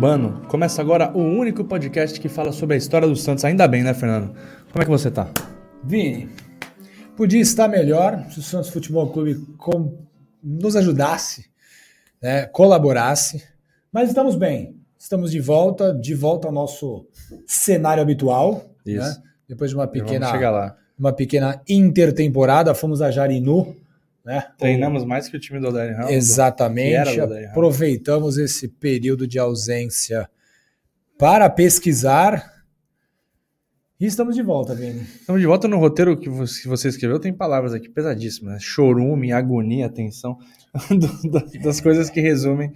Urbano. Começa agora o único podcast que fala sobre a história do Santos. Ainda bem, né, Fernando? Como é que você tá? Vini, podia estar melhor se o Santos Futebol Clube com- nos ajudasse, né, colaborasse, mas estamos bem. Estamos de volta, de volta ao nosso cenário habitual. Isso. né? Depois de uma pequena, uma pequena intertemporada, fomos a Jarinu, né? Treinamos mais que o time do Odair que Exatamente. do Odair. Aproveitamos esse período de ausência para pesquisar. E estamos de volta, Vini. Estamos de volta no roteiro que você escreveu. Tem palavras aqui pesadíssimas, né? Chorume, agonia, tensão. das coisas que resumem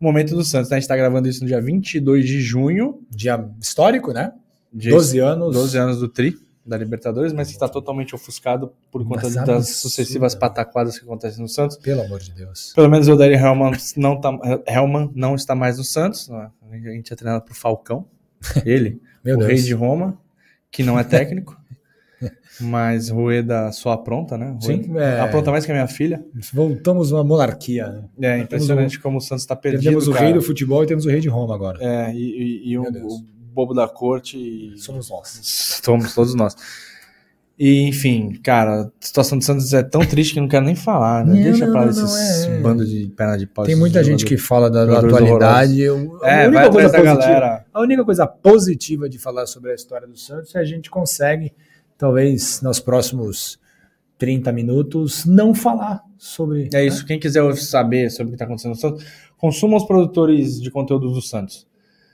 o momento do Santos. né? A gente está gravando isso no dia 22 de junho. Dia histórico, né? De 12 anos. 12 anos do Tri, da Libertadores, mas que está totalmente ofuscado por conta das sucessivas pataquadas que acontecem no Santos. Pelo amor de Deus. Pelo menos o Odair Hellman não, tá, Hellman não está mais no Santos. né? A gente é treinado por Falcão. Ele, o Deus. rei de Roma, que não é técnico. mas Rueda só apronta, né? Rueda Sim, é. Apronta mais que a minha filha. Voltamos à monarquia. Né? É impressionante como o Santos está perdido. Temos o rei do futebol e temos o rei de Roma agora. É, e, e- e o bobo da corte. E... Somos nós. Somos todos nós. E, enfim, cara, a situação do Santos é tão triste que eu não quero nem falar, né? Não, Deixa não, pra não, esses é. bandos de perna de pau. Tem muita gente que fala da, da atualidade. Eu- a, É, vai única coisa positiva, galera. a única coisa positiva de falar sobre a história do Santos é a gente consegue, talvez nos próximos 30 minutos, não falar sobre. É isso. Quem quiser saber sobre o que está acontecendo no Santos, consuma os produtores de conteúdo do Santos.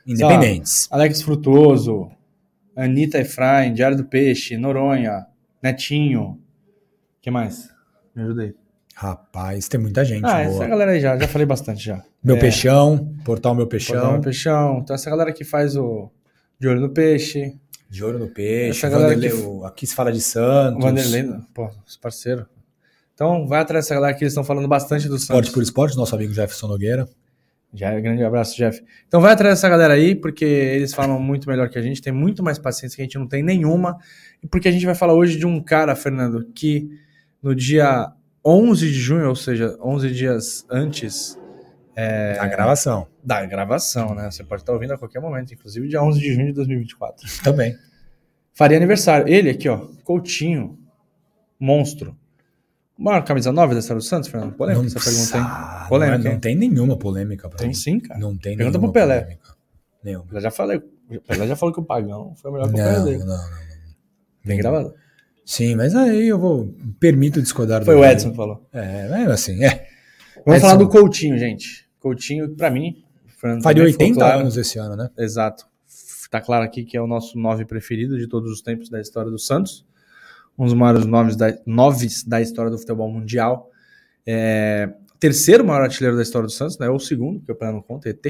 Independentes. Alex Frutuoso, Anitta Efraim, Diário do Peixe, Noronha, Netinho. que mais? Me ajuda aí. Rapaz, tem muita gente. Ah, boa. essa galera aí já, já falei bastante já. Meu É, Peixão, Portal Meu Portal Peixão. Meu Peixão. Então essa galera que faz o De Olho no Peixe, De olho no peixe. Essa galera Vanderlei, que- aqui se fala de Santos. o Vanderlei, pô, os parceiros. Então vai atrás dessa galera que eles estão falando bastante do Santos. Esporte por esporte, nosso amigo Jefferson Nogueira. Já, grande abraço, Jeff. Então vai atrás dessa galera aí, porque eles falam muito melhor que a gente, tem muito mais paciência que a gente não tem nenhuma. E porque a gente vai falar hoje de um cara, Fernando, que no dia 11 de junho, ou seja, 11 dias antes É. A gravação. da gravação, né? Você pode estar ouvindo a qualquer momento, inclusive dia 11 de junho de 2024. Também. Faria aniversário. Ele aqui, ó, Coutinho, monstro. Maior camisa 9 da história do Santos, Fernando? Polêmica essa pergunta, hein? Ah, Polêmica, Não, é- não tem nenhuma polêmica. pra Tem mim. sim, cara. Não tem Pergunta nenhuma pro Pelé. polêmica. Nenhuma. Eu já falei. Pelé já falou que o Pagão foi o melhor Não, companheiro não, dele. não, não. Tem gravado. Sim, mas aí eu vou. Permito discordar Foi o Edson que falou. É, mas assim, é. Vamos Edson. falar do Coutinho, gente. Coutinho, pra mim, Faria também ficou 80 claro. anos esse ano, né? Exato. Tá claro aqui que é o nosso nove preferido de todos os tempos da história do Santos. Um dos maiores noves da, noves da história do futebol mundial. É, terceiro maior artilheiro da história do Santos, né? Ou o segundo, que o Pelé não conta, ET.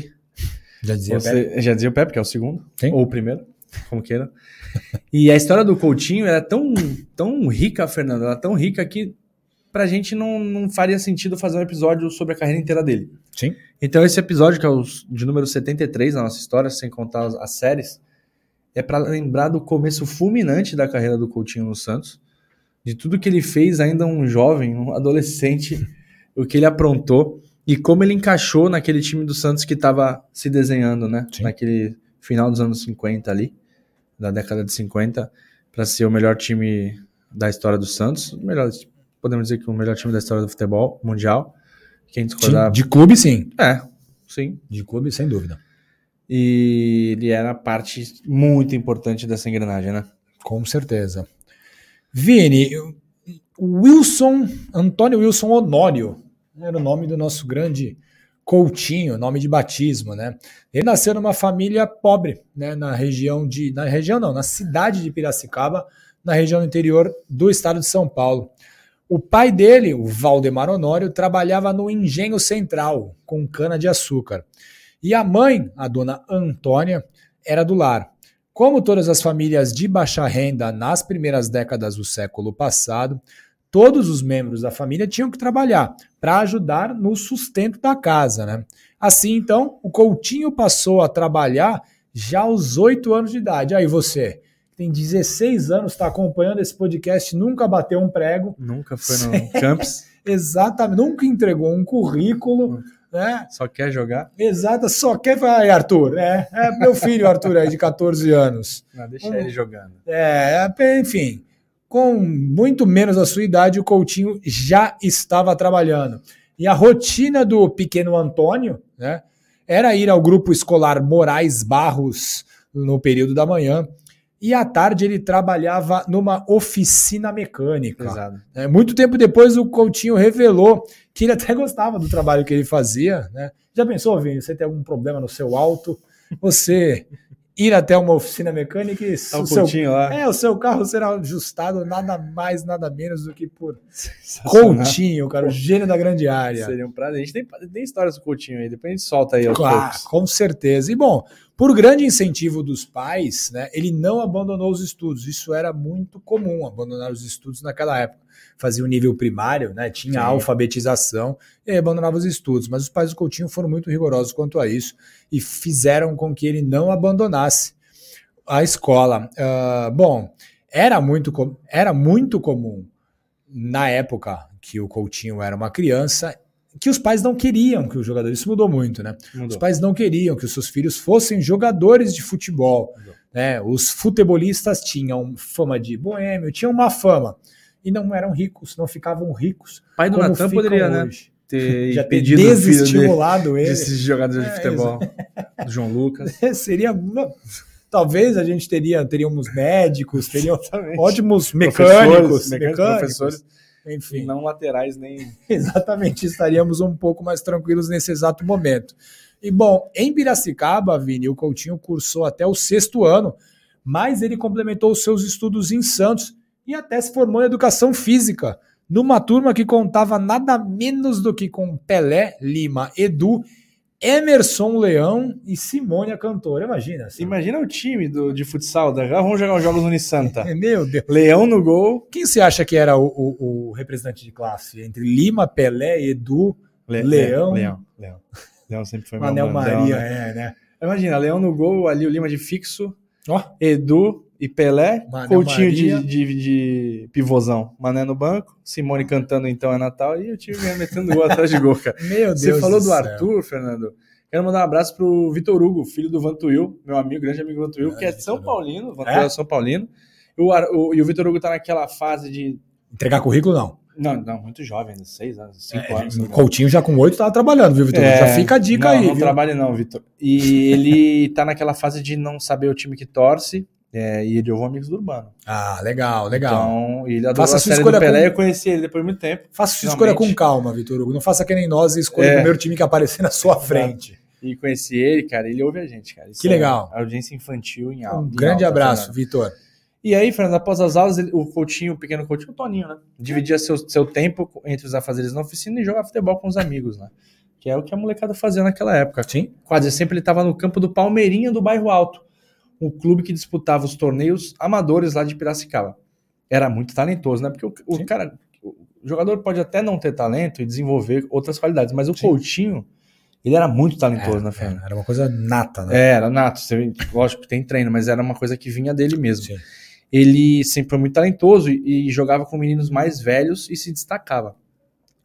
Já dizia Você, já dizia o Pepe, que é o segundo. Sim. Ou o primeiro, como queira. e a história do Coutinho ela é tão, tão rica, Fernando. Ela é tão rica que pra gente não, não faria sentido fazer um episódio sobre a carreira inteira dele. Sim. Então, esse episódio, que é o de número 73 na nossa história, sem contar as, as séries, é para lembrar do começo fulminante da carreira do Coutinho no Santos, de tudo que ele fez ainda um jovem, um adolescente, o que ele aprontou e como ele encaixou naquele time do Santos que estava se desenhando, né? Sim. Naquele final dos anos 50 ali, da década de 50, para ser o melhor time da história do Santos, melhor, podemos dizer que o melhor time da história do futebol mundial. Quem discordar, De clube, sim. é, sim. De clube, sem dúvida. E ele era parte muito importante dessa engrenagem, né? Com certeza. Vini, Wilson, Antônio Wilson Honório, era o nome do nosso grande Coutinho, nome de batismo, né? Ele nasceu numa família pobre, né, na região de, na região não, na cidade de Piracicaba, na região interior do estado de São Paulo. O pai dele, o Valdemar Honório, trabalhava no Engenho Central, com cana de açúcar. E a mãe, a dona Antônia, era do lar. Como todas as famílias de baixa renda nas primeiras décadas do século passado, todos os membros da família tinham que trabalhar para ajudar no sustento da casa. Né? Assim, então, o Coutinho passou a trabalhar já aos oito anos de idade. Aí você, que tem 16 anos, está acompanhando esse podcast, nunca bateu um prego. Nunca foi no Camps. Exatamente, nunca entregou um currículo, né? Só quer jogar? Exato, só quer falar, ai, Arthur, é, é meu filho Arthur aí de 14 anos. Não, deixa um, ele jogando. É, enfim, com muito menos a sua idade, o Coutinho já estava trabalhando. E a rotina do pequeno Antônio, né, era ir ao grupo escolar Moraes Barros no período da manhã e à tarde ele trabalhava numa oficina mecânica. Exato. É, muito tempo depois o Coutinho revelou que ele até gostava do trabalho que ele fazia. Né? Já pensou, Vini, você tem algum problema no seu alto? Você ir até uma oficina mecânica e tá o, seu, lá. É, o seu carro será ajustado nada mais, nada menos do que por Coutinho, cara, o gênio da grande área. Seria um prazer. A gente tem, tem histórias do Coutinho aí, depois a gente solta aí claro. Com certeza. E bom, por grande incentivo dos pais, né, ele não abandonou os estudos. Isso era muito comum, abandonar os estudos naquela época. Fazia o nível primário, né, tinha Sim. alfabetização e abandonava os estudos. Mas os pais do Coutinho foram muito rigorosos quanto a isso e fizeram com que ele não abandonasse a escola. Uh, bom, era muito, era muito comum na época que o Coutinho era uma criança que os pais não queriam que os jogadores. Isso mudou muito, né? Mudou. Os pais não queriam que os seus filhos fossem jogadores de futebol. Né? Os futebolistas tinham fama de boêmio, tinham uma fama. E não eram ricos, não ficavam ricos. pai do Natan poderia, né, hoje. né? Ter Já ter desestimulado ele. Desses jogadores é, de futebol. do João Lucas. Seria. Talvez a gente teria, teríamos médicos, teríamos ótimos mecânicos, mecânicos, professores enfim. Não laterais nem. Exatamente, estaríamos um pouco mais tranquilos nesse exato momento. E bom, em Piracicaba, Vini, o Coutinho cursou até o sexto ano, mas ele complementou os seus estudos em Santos e até se formou em educação física, numa turma que contava nada menos do que com Pelé, Lima, Edu Emerson Leão e Simone a cantora. Imagina. Sabe? Imagina o time do, de futsal. Da, vamos jogar os jogos no Unisanta. Meu Deus. Leão no gol. Quem você acha que era o, o, o representante de classe? Entre Lima, Pelé, Edu, Le, Leão. Leão. Leão. Leão sempre foi Manel Maria, Leão, né? é, né? Imagina, Leão no gol, ali o Lima de fixo. Oh. Edu e Pelé, Manel Coutinho de, de, de, pivôzão, Mané no banco, Simone cantando então é Natal e o time metendo gol atrás de gol, cara. Meu Deus Você falou do, do Arthur, Fernando. Quero mandar um abraço pro Vitor Hugo, filho do Vantuil, meu amigo, grande amigo Vantuil, que é São Paulino, Vantuil é? é São Paulino. O, o, e o Vitor Hugo tá naquela fase de. Entregar currículo, não. Não, não, muito jovem, seis anos, cinco é, anos. Coutinho já com oito tava trabalhando, viu, Vitor? É, já fica a dica não, aí. Não viu? trabalha não, Vitor. E ele tá naquela fase de não saber o time que torce é, e ele ouviu Amigos do Urbano. Ah, legal, legal. Então, ele adorou faça a série do Pelé, com... eu conheci ele depois de muito tempo. Faça sua escolha com calma, Vitor Hugo. Não faça que nem nós e escolha é. o primeiro time que aparecer na sua frente. E conheci ele, cara, ele ouve a gente, cara. Isso que legal. É audiência infantil em alta. Um grande alta, abraço, Vitor. E aí, Fernando, após as aulas, ele, o Coutinho, o pequeno Coutinho, o Toninho, né? Dividia seu, seu tempo entre os afazeres na oficina e jogar futebol com os amigos, né? Que é o que a molecada fazia naquela época. Sim. Quase sempre ele estava no campo do Palmeirinha do Bairro Alto um clube que disputava os torneios amadores lá de Piracicaba. Era muito talentoso, né? Porque o, o cara, o jogador pode até não ter talento e desenvolver outras qualidades, mas o Sim. Coutinho, ele era muito talentoso, é, né, Fernando? É, era uma coisa nata, né? É, era nato. Você, lógico que tem treino, mas era uma coisa que vinha dele mesmo. Sim. Ele sempre foi muito talentoso e, e jogava com meninos mais velhos e se destacava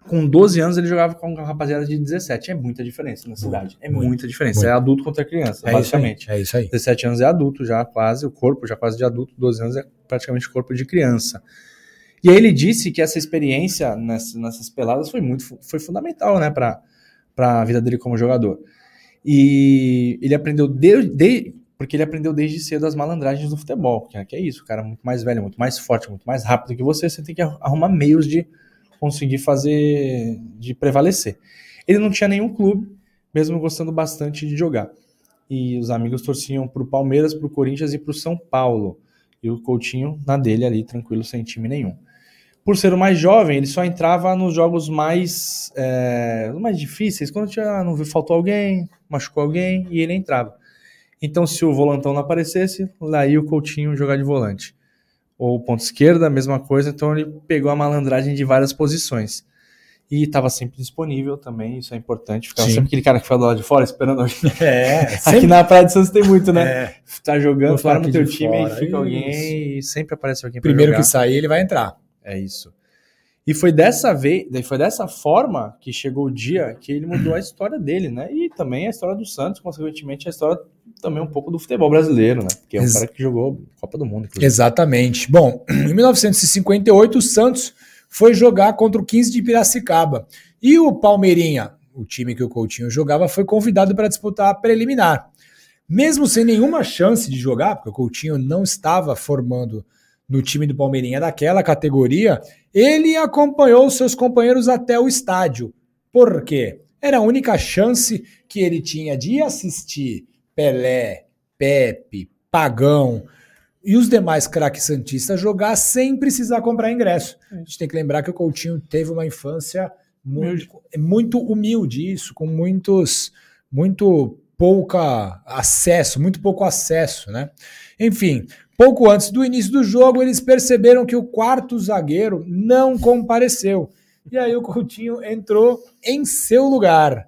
com 12 anos ele jogava com uma rapaziada de 17. É muita diferença na cidade. É muito, muita diferença. Muito. É adulto contra criança, é basicamente. Isso é isso aí. 17 anos é adulto já, quase, o corpo já quase de adulto, 12 anos é praticamente corpo de criança. E aí ele disse que essa experiência nessas, nessas peladas foi muito foi fundamental, né, para a vida dele como jogador. E ele aprendeu desde de, porque ele aprendeu desde cedo as malandragens do futebol, que é, que é isso, o cara é muito mais velho, muito mais forte, muito mais rápido que você, você tem que arrumar meios de conseguir fazer, de prevalecer. Ele não tinha nenhum clube, mesmo gostando bastante de jogar. E os amigos torciam para o Palmeiras, para o Corinthians e para o São Paulo. E o Coutinho na dele ali, tranquilo, sem time nenhum. Por ser o mais jovem, ele só entrava nos jogos mais, é, mais difíceis, quando tinha, não faltou alguém, machucou alguém, e ele entrava. Então, se o volantão não aparecesse, lá ia o Coutinho jogar de volante ou ponto esquerda, a mesma coisa, então ele pegou a malandragem de várias posições. E estava sempre disponível também, isso é importante. Ficava Sim. sempre aquele cara que fica do lado de fora esperando alguém. É, Aqui na Praia de Santos tem muito, né? É. Tá jogando, fora no teu time, fora. e fica alguém e sempre aparece alguém Primeiro que sair, ele vai entrar. É isso. E foi dessa vez, foi dessa forma que chegou o dia que ele mudou a história dele, né? E também a história do Santos, consequentemente a história também um pouco do futebol brasileiro, né? Que é um Ex cara que jogou Copa do Mundo. Inclusive. Exatamente. Bom, em 1958 o Santos foi jogar contra o 15 de Piracicaba. E o Palmeirinha, o time que o Coutinho jogava, foi convidado para disputar a preliminar. Mesmo sem nenhuma chance de jogar, porque o Coutinho não estava formando no time do Palmeirinha daquela categoria, ele acompanhou seus companheiros até o estádio. Por quê? Era a única chance que ele tinha de assistir Pelé, Pepe, Pagão e os demais craques santistas jogar sem precisar comprar ingresso. A gente tem que lembrar que o Coutinho teve uma infância muito, muito humilde, isso, com muitos, muito pouca acesso, muito pouco acesso, né? Enfim, Pouco antes do início do jogo, eles perceberam que o quarto zagueiro não compareceu. E aí o Coutinho entrou em seu lugar.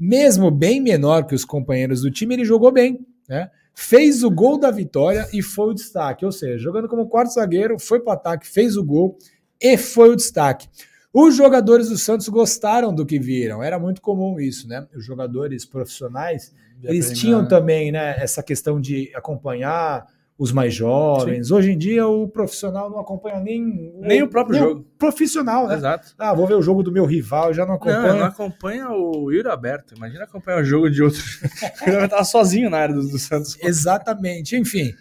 Mesmo bem menor que os companheiros do time, ele jogou bem, né? Fez o gol da vitória e foi o destaque. Ou seja, jogando como quarto zagueiro, foi para o ataque, fez o gol e foi o destaque. Os jogadores do Santos gostaram do que viram. Era muito comum isso, né? Os jogadores profissionais, eles tinham também, né, essa questão de acompanhar os mais jovens. Sim. Hoje em dia o profissional não acompanha nem, nem o, próprio nem jogo. O profissional, né? Exato. Ah, vou ver o jogo do meu rival, já não acompanha. Não, não acompanha o Yuri Aberto. Imagina acompanhar o jogo de outro. Ele estar sozinho na área do, do Santos. Exatamente. Enfim.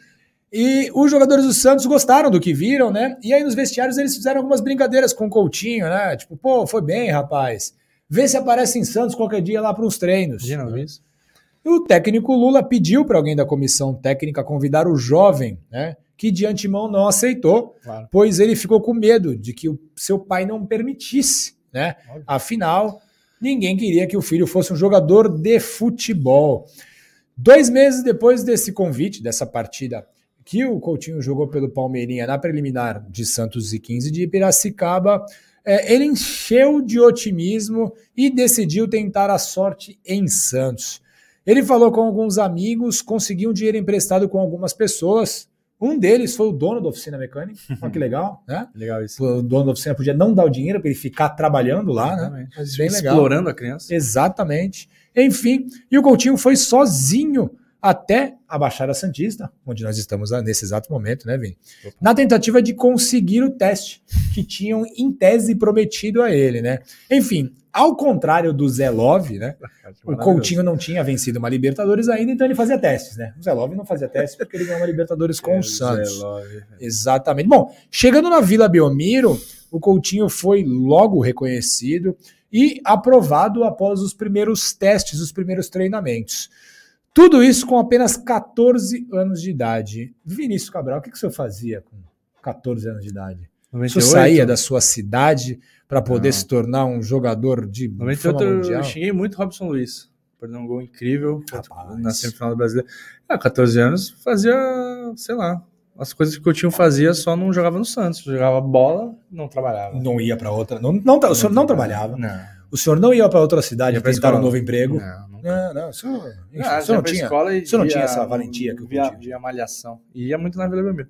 E os jogadores do Santos gostaram do que viram, né? E aí nos vestiários eles fizeram algumas brincadeiras com o Coutinho, né? Tipo, pô, foi bem, rapaz. Vê se aparece em Santos qualquer dia lá para uns treinos. Imagina isso. E o técnico Lula pediu para alguém da comissão técnica convidar o jovem, né? Que de antemão não aceitou, claro. pois ele ficou com medo de que o seu pai não permitisse, né? Afinal, ninguém queria que o filho fosse um jogador de futebol. Dois meses depois desse convite, dessa partida que o Coutinho jogou pelo Palmeirinha na preliminar de Santos e 15 de Piracicaba, é, ele encheu de otimismo e decidiu tentar a sorte em Santos. Ele falou com alguns amigos, conseguiu um dinheiro emprestado com algumas pessoas. Um deles foi o dono da oficina mecânica. Olha que legal, né? Legal isso. O dono da oficina podia não dar o dinheiro para ele ficar trabalhando lá, né? Exatamente. né? Mas bem legal. Explorando a criança. Exatamente. Enfim, e o Coutinho foi sozinho até a Baixada Santista, onde nós estamos nesse exato momento, né, Vini? Na tentativa de conseguir o teste que tinham em tese prometido a ele, né? Enfim, ao contrário do Zé Love, né? O Coutinho não tinha vencido uma Libertadores ainda, então ele fazia testes, né? O Zé Love não fazia testes porque ele ganhou uma Libertadores com é, o Santos. Exatamente. Bom, chegando na Vila Belmiro, o Coutinho foi logo reconhecido e aprovado após os primeiros testes, os primeiros treinamentos. Tudo isso com apenas 14 anos de idade. Vinícius Cabral, o que, que o senhor fazia com 14 anos de idade? 98? O senhor saía da sua cidade para poder não. se tornar um jogador de 98 mundial? Eu xinguei muito Robson Luiz. Perdeu um gol incrível Rapaz. na semifinal do Brasileiro. Ah, 14 anos, fazia, sei lá, as coisas que o Coutinho fazia só não jogava no Santos. Jogava bola, não trabalhava. Não ia para outra. Não, não, não, o senhor não trabalhava. Não. O senhor não ia para outra cidade tentar um novo emprego. Não, não, não. O senhor, ah, o senhor não tinha, escola e o senhor não tinha essa valentia que eu via, via malhação. E ia muito na Vila Belmiro.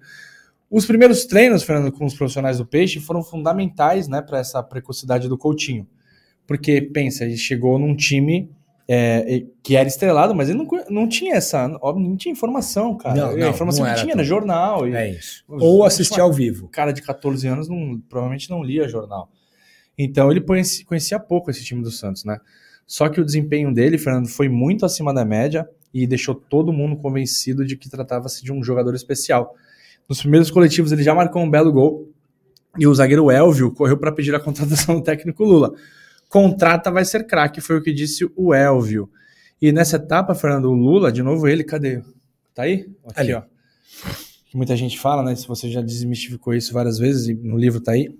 Os primeiros treinos, Fernando, com os profissionais do peixe foram fundamentais né, para essa precocidade do Coutinho. Porque, pensa, ele chegou num time é, que era estrelado, mas ele não, não tinha essa. Óbvio, não tinha informação, cara. Não, não, a informação não que tinha era jornal. E, é isso. Ou assistir ao vivo. Cara de 14 anos não, provavelmente não lia jornal. Então ele conhecia, conhecia pouco esse time do Santos, né? Só que o desempenho dele, Fernando, foi muito acima da média e deixou todo mundo convencido de que tratava-se de um jogador especial. Nos primeiros coletivos ele já marcou um belo gol e o zagueiro Elvio correu para pedir a contratação do técnico Lula. Contrata vai ser craque, foi o que disse o Elvio. E nessa etapa, Fernando, o Lula, de novo ele, cadê? Tá aí? Aqui, Ali. ó. Que muita gente fala, né? Se você já desmistificou isso várias vezes, e no livro tá aí.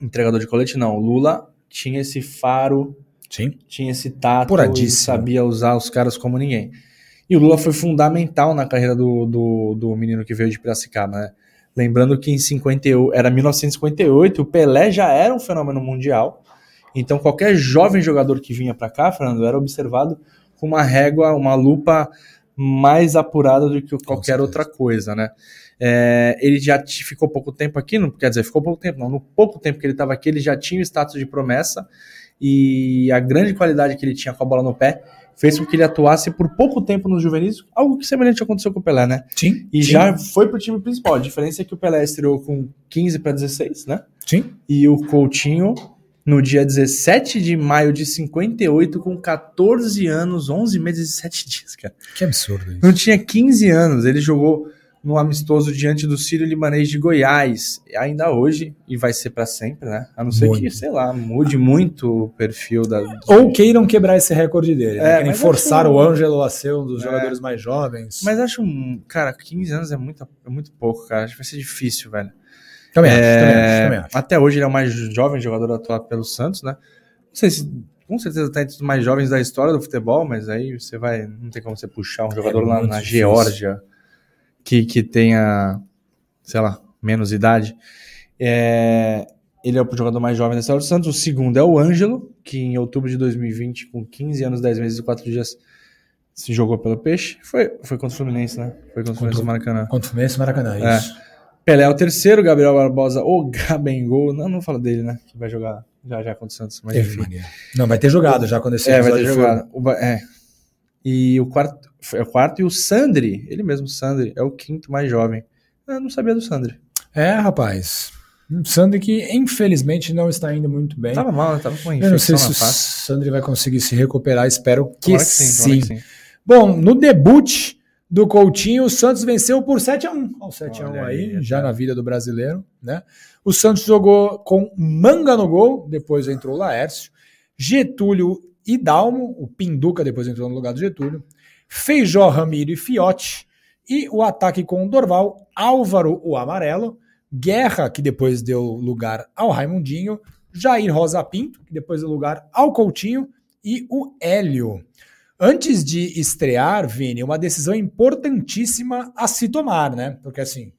Entregador de colete, não. O Lula tinha esse faro, Sim. tinha esse tato, sabia usar os caras como ninguém. E o Lula foi fundamental na carreira do, do, do menino que veio de Piracicaba, né? Lembrando que em 58, era 1958, o Pelé já era um fenômeno mundial. Então qualquer jovem jogador que vinha para cá, Fernando, era observado com uma régua, uma lupa mais apurada do que qualquer outra coisa, né? É, ele já ficou pouco tempo aqui, não quer dizer, ficou pouco tempo, não. No pouco tempo que ele estava aqui, ele já tinha o status de promessa e a grande qualidade que ele tinha com a bola no pé fez com que ele atuasse por pouco tempo nos juvenis, algo que semelhante aconteceu com o Pelé, né? Sim. E sim, já foi pro time principal. A diferença é que o Pelé estreou com 15 para 16, né? Sim. E o Coutinho, no dia 17 de maio de 58, com 14 anos, 11 meses e 7 dias, cara. Que absurdo isso. Não tinha 15 anos, ele jogou no amistoso diante do Sírio Libanês de Goiás, ainda hoje, e vai ser para sempre, né? A não ser que, Muito. sei lá, mude muito o perfil da. Ou queiram quebrar esse recorde dele. É, né? Querem forçar acho- o Ângelo a ser um dos É. jogadores mais jovens. Mas acho, um- cara, 15 anos é muito, é muito pouco, cara. Acho que vai ser difícil, velho. também, acho, É, também acho, também acho. Até hoje ele é o mais jovem jogador a atuar pelo Santos, né? Não sei se. Com certeza tá entre os mais jovens da história do futebol, mas aí você vai. Não tem como você puxar um jogador lá É na difícil. Geórgia que, que tenha, sei lá, menos idade. É, ele é o jogador mais jovem da história do Santos. O segundo é o Ângelo, que em outubro de 2020, com 15 anos, 10 meses e 4 dias, se jogou pelo Peixe. Foi, foi contra o Fluminense, né? Foi contra o Fluminense do Maracanã. Contra o Fluminense e Maracanã, É. isso. Pelé é o terceiro, Gabriel Barbosa, o Gabengol. Não, não falo dele, né? Que vai jogar já já contra o Santos. Mas enfim. Não, vai ter jogado já quando esse É, vai ter jogado. O é. E o quarto, é o quarto e o Sandri, ele mesmo, Sandri, é o quinto mais jovem. Eu não sabia do Sandri. É, rapaz. Um Sandri que infelizmente não está indo muito bem. Tava mal, né? Tava com uma Eu não sei infecção se o. Sandri vai conseguir se recuperar, espero que, Tomara sim. tomara que Bom, no debut do Coutinho, o Santos venceu por 7x1. Olha o 7x1 Olha aí, aí, já tá. na vida do brasileiro, né? O Santos jogou com Manga no gol, depois entrou o Laércio, Getúlio e Dalmo, o Pinduca depois entrou no lugar do Getúlio, Feijó, Ramiro e Fiote, e o ataque com o Dorval, Álvaro, o amarelo, Guerra, que depois deu lugar ao Raimundinho, Jair Rosa Pinto, que depois deu lugar ao Coutinho, e o Hélio. Antes de estrear, Vini, uma decisão importantíssima a se tomar, né? Porque assim,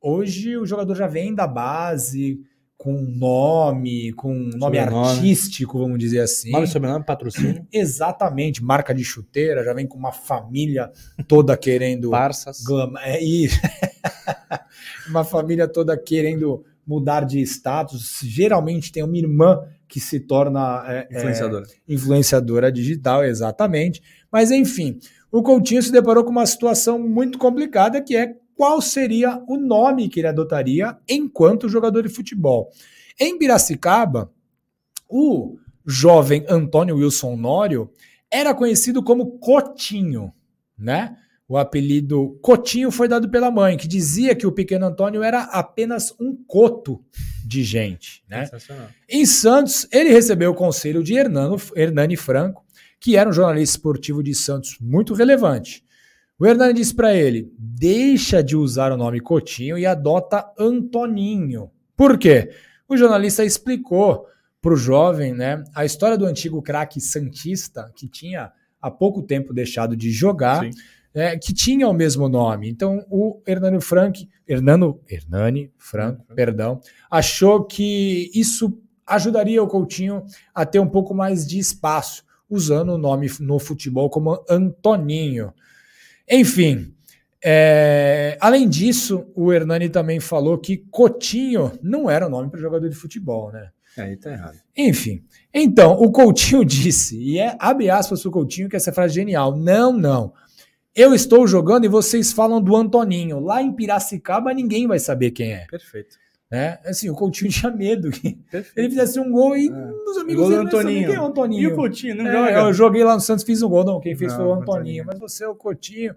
hoje o jogador já vem da base, com nome, com nome Sobrenome. artístico, vamos dizer assim. Nome, sobrenome, patrocínio. Exatamente, marca de chuteira, já vem com uma família toda querendo Parças. Glama- É isso. uma família toda querendo mudar de status. Geralmente tem uma irmã que se torna é, é, Influenciador. influenciadora digital, exatamente. Mas enfim, o Coutinho se deparou com uma situação muito complicada que é qual seria o nome que ele adotaria enquanto jogador de futebol. Em Piracicaba, o jovem Antônio Wilson Nório era conhecido como Cotinho, né? O apelido Cotinho foi dado pela mãe, que dizia que o pequeno Antônio era apenas um coto de gente, né? Sensacional. Em Santos, ele recebeu o conselho de Hernano, Hernani Franco, que era um jornalista esportivo de Santos muito relevante. O Hernani disse para ele: deixa de usar o nome Cotinho e adota Antoninho. Por quê? O jornalista explicou para o jovem né, a história do antigo craque Santista, que tinha há pouco tempo deixado de jogar, é, que tinha o mesmo nome. Então, o Hernani Frank, Hernano, Hernani Franco, perdão, achou que isso ajudaria o Coutinho a ter um pouco mais de espaço, usando o nome no futebol como Antoninho. Enfim, é, além disso, o Hernani também falou que Cotinho não era o nome para jogador de futebol, né? Aí tá errado. Enfim, então, o Coutinho disse, e é abre aspas para o Coutinho, que essa frase é genial. Não, não. Eu estou jogando e vocês falam do Antoninho. Lá em Piracicaba ninguém vai saber quem é. Perfeito. Né? Assim, o Coutinho tinha medo que ele fizesse um gol e É. os amigos dele Antoninho. quem é o Antoninho. E o Coutinho não É, joga? Eu joguei lá no Santos, fiz um gol. Não, quem fez Não, foi o Antoninho, Antoninho. mas você é o Coutinho.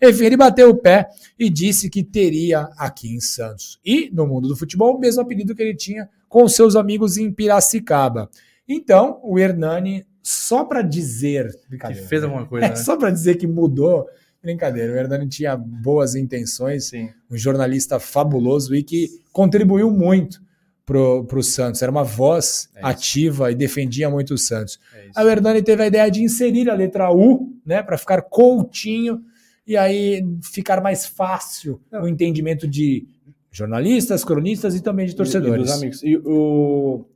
É. Enfim, ele bateu o pé e disse que teria aqui em Santos. E no mundo do futebol, o mesmo apelido que ele tinha com seus amigos em Piracicaba. Então, o Hernani, só para dizer. Que fez alguma coisa, É, né? só para dizer que mudou. Brincadeira, o Hernani tinha boas intenções, Sim. um jornalista fabuloso e que contribuiu muito pro, pro Santos. Era uma voz É ativa e defendia muito o Santos. É. Aí o Hernani teve a ideia de inserir a letra U, né, para ficar Coutinho e aí ficar mais fácil o entendimento de jornalistas, cronistas e também de E- torcedores. E dos amigos. E o,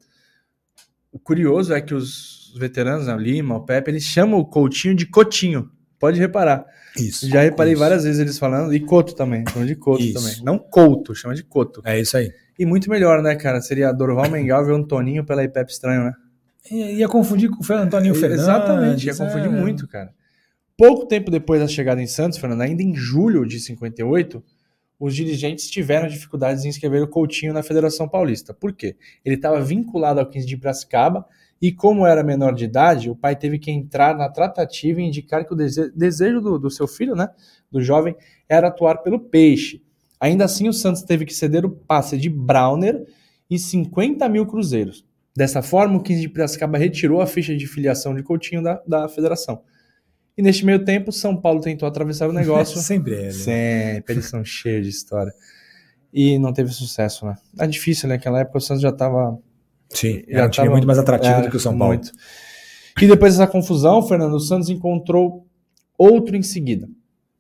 o curioso é que os veteranos, né, o Lima, o Pepe, eles chamam o Coutinho de Cotinho. Pode reparar. Isso. Já reparei isso. várias vezes eles falando, e Coto também, chama de Coto Isso. também. Não Couto, chama de Coto. É isso aí. E muito melhor, né, cara? Seria Dorval Mengal ver o Antoninho pela IPEP estranho, né? Ia, ia confundir com o Fernando Antoninho Fernandes. Exatamente, ia confundir é. muito, cara. Pouco tempo depois da chegada em Santos, Fernando, ainda em julho de 58, os dirigentes tiveram dificuldades em inscrever o Coutinho na Federação Paulista. Por quê? Ele estava vinculado ao 15 de Piracicaba e, como era menor de idade, o pai teve que entrar na tratativa e indicar que o dese- desejo do, do seu filho, né, do jovem, era atuar pelo Peixe. Ainda assim, o Santos teve que ceder o passe de Browner e 50 mil cruzeiros. Dessa forma, o 15 de Piracicaba retirou a ficha de filiação de Coutinho da, da federação. E neste meio tempo, São Paulo tentou atravessar o negócio. Sempre ele. Sempre, eles são cheios de história. E não teve sucesso, né? É difícil, né? Naquela época o Santos já estava Sim, era um time tava- muito mais atrativo é, do que o São Paulo. muito. E depois dessa confusão, Fernando, o Santos encontrou outro em seguida.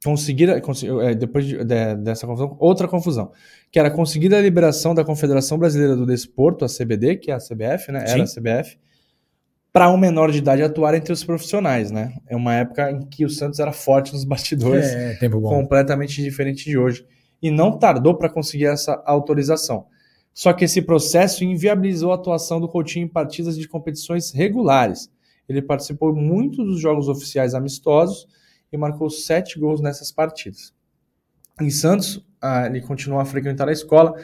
Conseguir, consi- é, depois de- de- dessa confusão, outra confusão, que era conseguir a liberação da Confederação Brasileira do Desporto, a CBD, que é a CBF, né? Era a CBF, para um menor de idade atuar entre os profissionais, né? É uma época em que o Santos era forte nos bastidores É, tempo bom. completamente diferente de hoje. E não tardou para conseguir essa autorização. Só que esse processo inviabilizou a atuação do Coutinho em partidas de competições regulares. Ele participou muito dos jogos oficiais amistosos e marcou sete gols nessas partidas. Em Santos, ele continuou a frequentar a escola,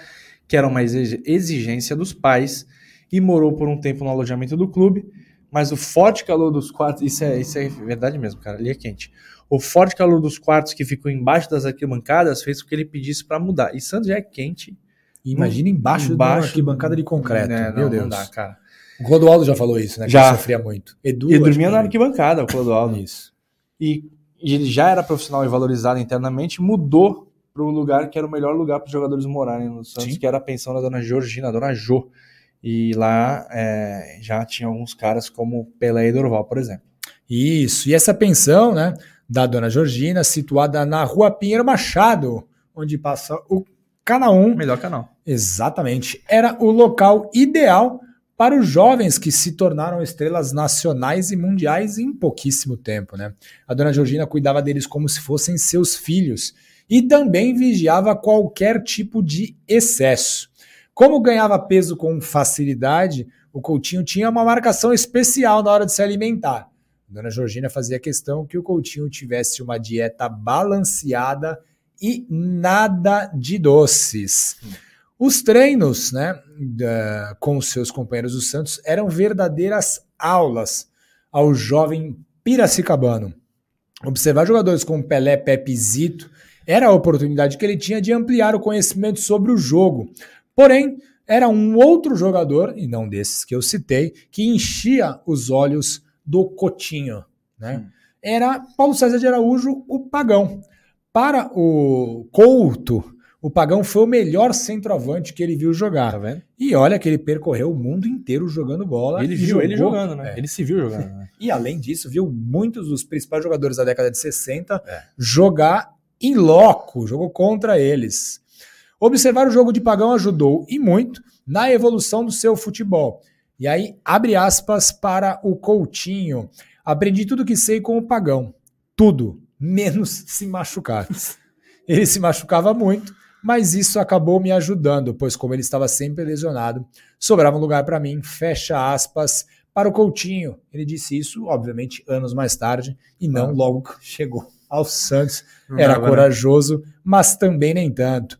que era uma exig- exigência dos pais, e morou por um tempo no alojamento do clube, mas o forte calor dos quartos, isso é, isso é verdade mesmo, cara, ali é quente. O forte calor dos quartos que ficou embaixo das arquibancadas fez com que ele pedisse para mudar. E Santos já é quente. Imagina embaixo, de uma Embaixo- arquibancada de concreto. né, Meu não, Deus. Não dá, cara. O Clodoaldo já falou isso, né? Que Já. ele sofria muito. Edu, E acho dormia na arquibancada, o Clodoaldo. Isso. E, e ele já era profissional e valorizado internamente, mudou para o lugar que era o melhor lugar para os jogadores morarem no Santos, Sim. que era a pensão da dona Georgina, a dona Jo. E lá é, já tinha alguns caras como Pelé e Dorval, por exemplo. Isso. E essa pensão, né, da dona Georgina, situada na rua Pinheiro Machado, onde passa o Canaum, Melhor canal. exatamente, era o local ideal para os jovens que se tornaram estrelas nacionais e mundiais em pouquíssimo tempo, né? A dona Georgina cuidava deles como se fossem seus filhos e também vigiava qualquer tipo de excesso. Como ganhava peso com facilidade, o Coutinho tinha uma marcação especial na hora de se alimentar. Dona Georgina fazia questão que o Coutinho tivesse uma dieta balanceada e nada de doces. Os treinos, né, com os seus companheiros do Santos eram verdadeiras aulas ao jovem piracicabano. Observar jogadores como Pelé, Pepe Zito era a oportunidade que ele tinha de ampliar o conhecimento sobre o jogo. Porém, era um outro jogador, e não desses que eu citei, que enchia os olhos do Cotinho. Né? Hum. Era Paulo César de Araújo, o Pagão. Para o Couto, o Pagão foi o melhor centroavante que ele viu jogar. Tá vendo? E olha que ele percorreu o mundo inteiro jogando bola. Ele viu ele jogou- jogando, né? É. Ele se viu jogando, né? E além disso, viu muitos dos principais jogadores da década de 60 É. jogar em loco, jogou contra eles. Observar o jogo de Pagão ajudou e muito na evolução do seu futebol. E aí, abre aspas para o Coutinho. Aprendi tudo que sei com o Pagão. Tudo, menos se machucar. Ele se machucava muito, mas isso acabou me ajudando, pois como ele estava sempre lesionado, sobrava um lugar para mim, fecha aspas, para o Coutinho. Ele disse isso, obviamente, anos mais tarde, e não Ah. logo que chegou ao Santos. Era né? corajoso, mas também nem tanto.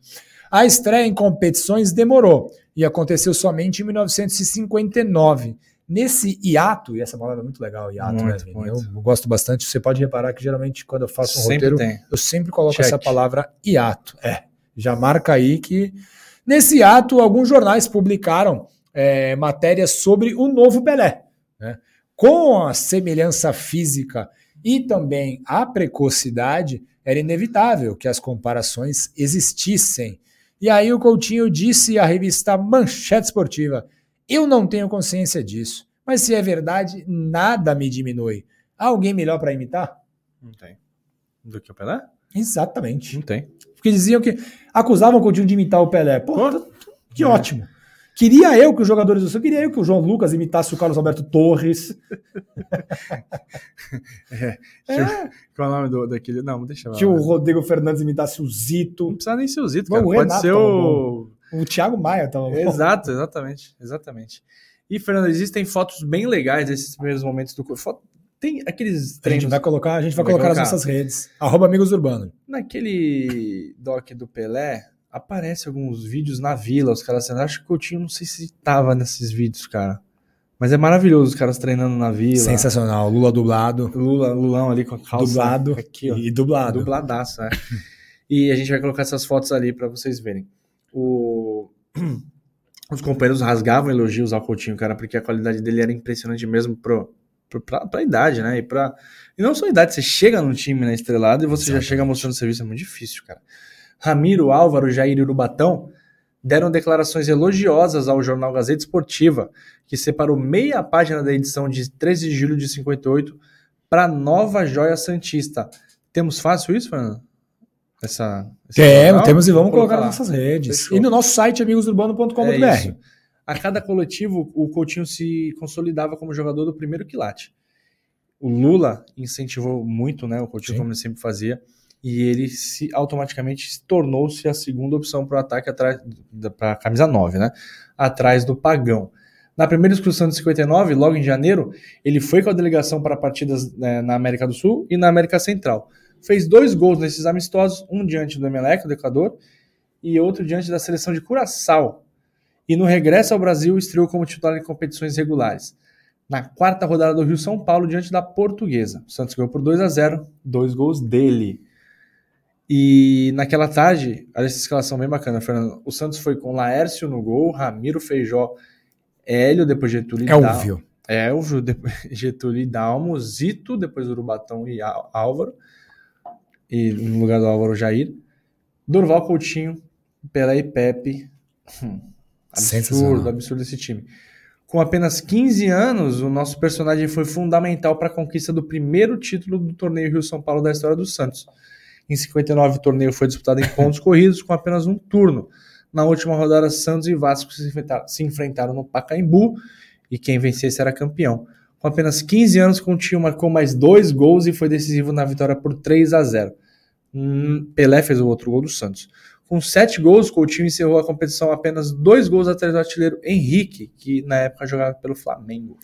A estreia em competições demorou e aconteceu somente em 1959. Nesse hiato, e essa palavra é muito legal, hiato, né, Muito, Vini? muito. Eu gosto bastante. Você pode reparar que geralmente quando eu faço um Sempre roteiro, tem. eu sempre coloco Check. essa palavra hiato. É, já marca aí que nesse hiato alguns jornais publicaram é, matérias sobre o novo Pelé. né? Com a semelhança física e também a precocidade, era inevitável que as comparações existissem. E aí o Coutinho disse à revista Manchete Esportiva: Eu não tenho consciência disso, mas se é verdade, nada me diminui. Há alguém melhor para imitar? Não tem. Do que o Pelé? Exatamente. Não tem. Porque diziam que acusavam o Coutinho de imitar o Pelé. Pô, Pô, que é. ótimo. Queria eu que os jogadores do Santos, queria eu que o João Lucas imitasse o Carlos Alberto Torres. é, é. Qual é o nome do, daquele? Não, deixa eu Que o Rodrigo Fernandes imitasse o Zito. Não precisa nem ser o Zito, cara. O Pode Renato ser o. O Thiago Maia tava bom. Exato, exatamente. Exatamente. E, Fernando, existem fotos bem legais desses primeiros momentos do. Tem aqueles treinos. A gente vai colocar, a gente vai, vai colocar, colocar, nas nossas redes. Arroba Amigos Urbano. Naquele doc do Pelé, aparece alguns vídeos na vila, os caras sendo. Acho que o Coutinho não sei se tava nesses vídeos, cara. Mas é maravilhoso os caras treinando na vila. Sensacional. Lula dublado. Lula, Lulão ali com a calça. Dublado. Aqui, ó. E dublado. Dubladaço, é. e a gente vai colocar essas fotos ali para vocês verem. O... Os companheiros rasgavam elogios ao Coutinho, cara, porque a qualidade dele era impressionante mesmo pro, pro, pra, pra idade, né? E, pra... e não só a idade, você chega no time na né, estrelado e você Exatamente. já chega mostrando serviço, é muito difícil, cara. Ramiro, Álvaro, Jair e Urubatão deram declarações elogiosas ao jornal Gazeta Esportiva, que separou meia página da edição de 13 de julho de 58 para Nova Joia Santista. Temos fácil isso, Fernando? Essa, temos, temos e vamos colocar nas nossas redes. Fechou. E no nosso site, amigosurbano.com.br. É a cada coletivo, o Coutinho se consolidava como jogador do primeiro quilate. O Lula incentivou muito né, o Coutinho, Sim. como ele sempre fazia e ele se automaticamente tornou-se a segunda opção para o ataque atrás para a camisa 9, né? Atrás do Pagão. Na primeira excursão de 59, logo em janeiro, ele foi com a delegação para partidas né, na América do Sul e na América Central. Fez dois gols nesses amistosos, um diante do Emelec, do Equador, e outro diante da seleção de Curaçao. E no regresso ao Brasil, estreou como titular em competições regulares. Na quarta rodada do Rio São Paulo, diante da Portuguesa. O Santos ganhou por 2 a 0 dois gols dele. E naquela tarde, olha essa escalação bem bacana, Fernando. O Santos foi com Laércio no gol, Ramiro Feijó, Hélio, depois Getúlio Elvio. É Elvio, depois Getúlio e Dalmo, Zito, depois Urubatão e Álvaro. E no lugar do Álvaro, Jair. Dorval Coutinho, Pelé e Pepe. Hum, absurdo, absurdo esse time. Com apenas 15 anos, o nosso personagem foi fundamental para a conquista do primeiro título do torneio Rio São Paulo da história do Santos em 59, o torneio foi disputado em pontos corridos, com apenas um turno. Na última rodada, Santos e Vasco se enfrentaram, se enfrentaram no Pacaembu e quem vencesse era campeão. Com apenas 15 anos, Coutinho marcou mais dois gols e foi decisivo na vitória por 3 a 0. Hum, Pelé fez o outro gol do Santos. Com sete gols, Coutinho encerrou a competição apenas dois gols atrás do artilheiro Henrique, que na época jogava pelo Flamengo.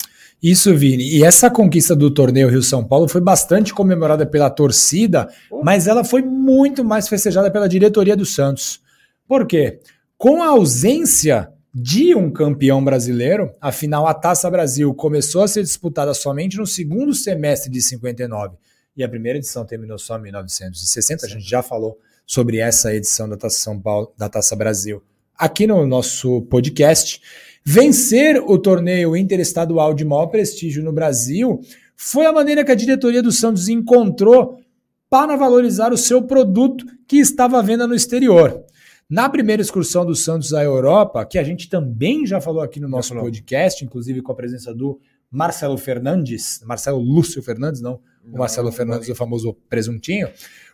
Isso, Vini. E essa conquista do torneio Rio-São Paulo foi bastante comemorada pela torcida, oh. mas ela foi muito mais festejada pela diretoria do Santos. Por quê? Com a ausência de um campeão brasileiro, afinal a Taça Brasil começou a ser disputada somente no segundo semestre de 59 e a primeira edição terminou só em 1960. A gente já falou sobre essa edição da Taça São Paulo, da Taça Brasil aqui no nosso podcast. Vencer o torneio interestadual de maior prestígio no Brasil foi a maneira que a diretoria do Santos encontrou para valorizar o seu produto que estava à venda no exterior. Na primeira excursão do Santos à Europa, que a gente também já falou aqui no nosso podcast, inclusive com a presença do Marcelo Fernandes, Marcelo Lúcio Fernandes, não, o Marcelo Fernandes, o famoso presuntinho,